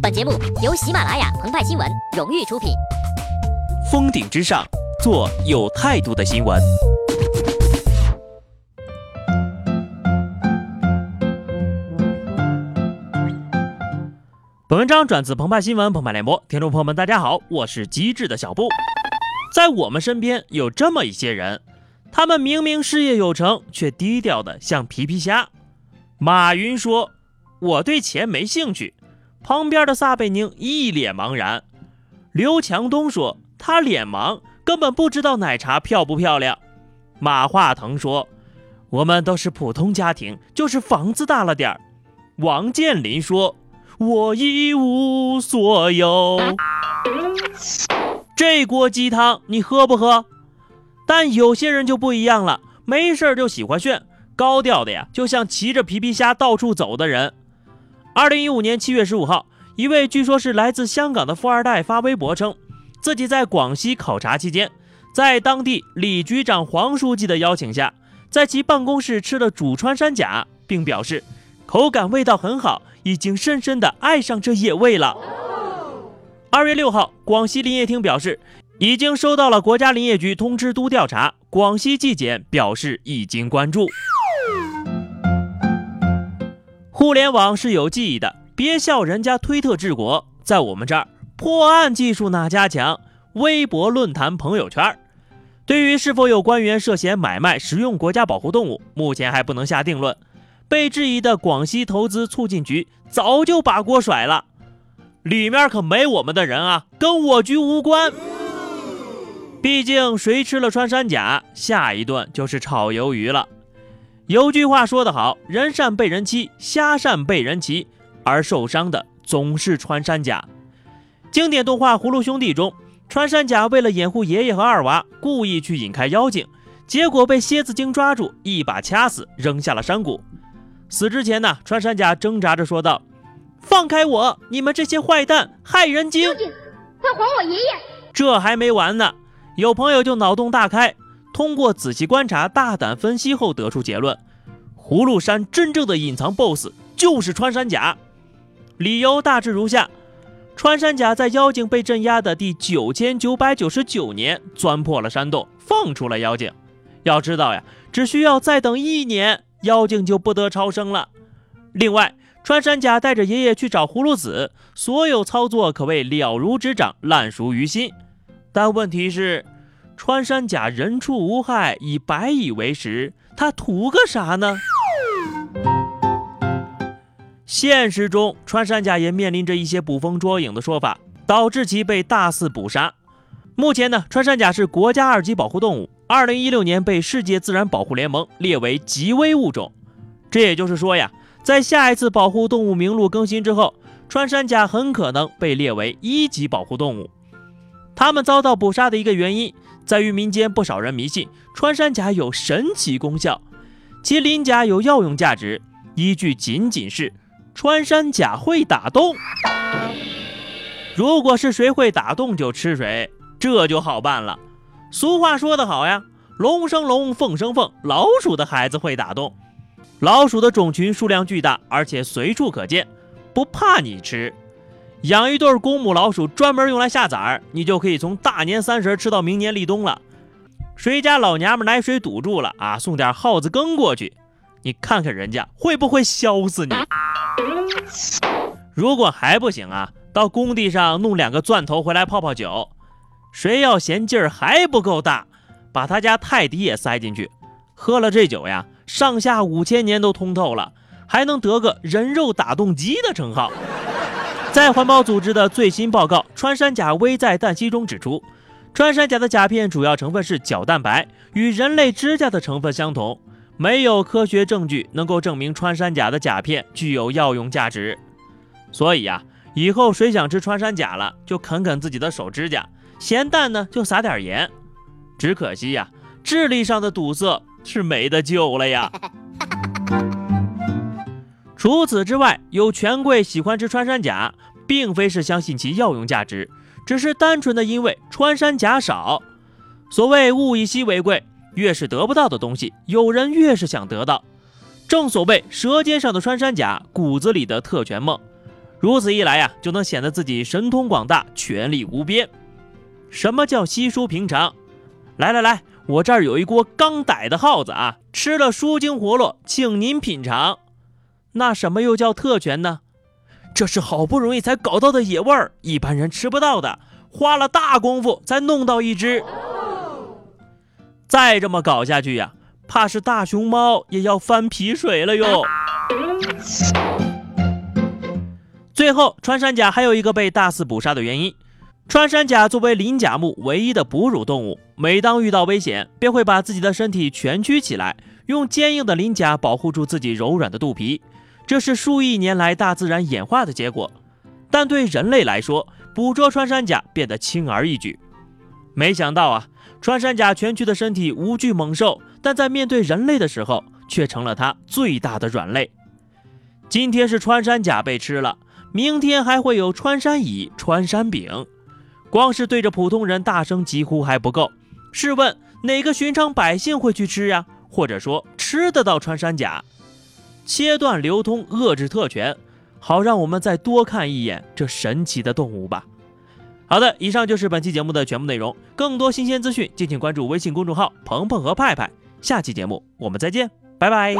本节目由喜马拉雅澎湃新闻荣誉出品。峰顶之上，做有态度的新闻。本文章转自澎湃新闻澎湃联播，听众朋友们，大家好，我是机智的小布。在我们身边有这么一些人，他们明明事业有成，却低调的像皮皮虾。马云说：“我对钱没兴趣。”旁边的撒贝宁一脸茫然。刘强东说：“他脸盲，根本不知道奶茶漂不漂亮。”马化腾说：“我们都是普通家庭，就是房子大了点儿。”王健林说。我一无所有，这锅鸡汤你喝不喝？但有些人就不一样了，没事就喜欢炫，高调的呀，就像骑着皮皮虾到处走的人。二零一五年七月十五号，一位据说是来自香港的富二代发微博称，自己在广西考察期间，在当地李局长、黄书记的邀请下，在其办公室吃了煮穿山甲，并表示口感味道很好。已经深深的爱上这野味了。二月六号，广西林业厅表示，已经收到了国家林业局通知督调查，广西纪检表示已经关注。互联网是有记忆的，别笑人家推特治国，在我们这儿破案技术哪家强？微博、论坛、朋友圈，对于是否有官员涉嫌买卖、食用国家保护动物，目前还不能下定论。被质疑的广西投资促进局早就把锅甩了，里面可没我们的人啊，跟我局无关。毕竟谁吃了穿山甲，下一顿就是炒鱿鱼了。有句话说得好，人善被人欺，虾善被人骑，而受伤的总是穿山甲。经典动画《葫芦兄弟》中，穿山甲为了掩护爷爷和二娃，故意去引开妖精，结果被蝎子精抓住，一把掐死，扔下了山谷。死之前呢，穿山甲挣扎着说道：“放开我！你们这些坏蛋，害人精！快还我爷爷！”这还没完呢，有朋友就脑洞大开，通过仔细观察、大胆分析后得出结论：葫芦山真正的隐藏 BOSS 就是穿山甲。理由大致如下：穿山甲在妖精被镇压的第九千九百九十九年钻破了山洞，放出了妖精。要知道呀，只需要再等一年。妖精就不得超生了。另外，穿山甲带着爷爷去找葫芦籽，所有操作可谓了如指掌，烂熟于心。但问题是，穿山甲人畜无害，以白蚁为食，他图个啥呢？现实中，穿山甲也面临着一些捕风捉影的说法，导致其被大肆捕杀。目前呢，穿山甲是国家二级保护动物。二零一六年被世界自然保护联盟列为极危物种，这也就是说呀，在下一次保护动物名录更新之后，穿山甲很可能被列为一级保护动物。它们遭到捕杀的一个原因，在于民间不少人迷信穿山甲有神奇功效，其鳞甲有药用价值，依据仅仅是穿山甲会打洞。如果是谁会打洞就吃谁，这就好办了。俗话说得好呀，龙生龙，凤生凤，老鼠的孩子会打洞。老鼠的种群数量巨大，而且随处可见，不怕你吃。养一对公母老鼠，专门用来下崽儿，你就可以从大年三十吃到明年立冬了。谁家老娘们奶水堵住了啊？送点耗子羹过去，你看看人家会不会削死你？如果还不行啊，到工地上弄两个钻头回来泡泡酒。谁要嫌劲儿还不够大，把他家泰迪也塞进去，喝了这酒呀，上下五千年都通透了，还能得个人肉打洞机的称号。在环保组织的最新报告《穿山甲危在旦夕》中指出，穿山甲的甲片主要成分是角蛋白，与人类指甲的成分相同，没有科学证据能够证明穿山甲的甲片具有药用价值。所以呀，以后谁想吃穿山甲了，就啃啃自己的手指甲。咸淡呢，就撒点盐。只可惜呀，智力上的堵塞是没得救了呀。除此之外，有权贵喜欢吃穿山甲，并非是相信其药用价值，只是单纯的因为穿山甲少。所谓物以稀为贵，越是得不到的东西，有人越是想得到。正所谓舌尖上的穿山甲，骨子里的特权梦。如此一来呀，就能显得自己神通广大、权力无边。什么叫稀疏平常？来来来，我这儿有一锅刚逮的耗子啊，吃了舒筋活络，请您品尝。那什么又叫特权呢？这是好不容易才搞到的野味儿，一般人吃不到的，花了大功夫才弄到一只。再这么搞下去呀，怕是大熊猫也要翻皮水了哟。最后，穿山甲还有一个被大肆捕杀的原因。穿山甲作为鳞甲目唯一的哺乳动物，每当遇到危险，便会把自己的身体蜷曲起来，用坚硬的鳞甲保护住自己柔软的肚皮。这是数亿年来大自然演化的结果。但对人类来说，捕捉穿山甲变得轻而易举。没想到啊，穿山甲蜷曲的身体无惧猛兽，但在面对人类的时候，却成了它最大的软肋。今天是穿山甲被吃了。明天还会有穿山乙、穿山丙，光是对着普通人大声疾呼还不够。试问哪个寻常百姓会去吃呀？或者说吃得到穿山甲？切断流通，遏制特权，好让我们再多看一眼这神奇的动物吧。好的，以上就是本期节目的全部内容。更多新鲜资讯，敬请关注微信公众号“鹏鹏和派派”。下期节目我们再见，拜拜。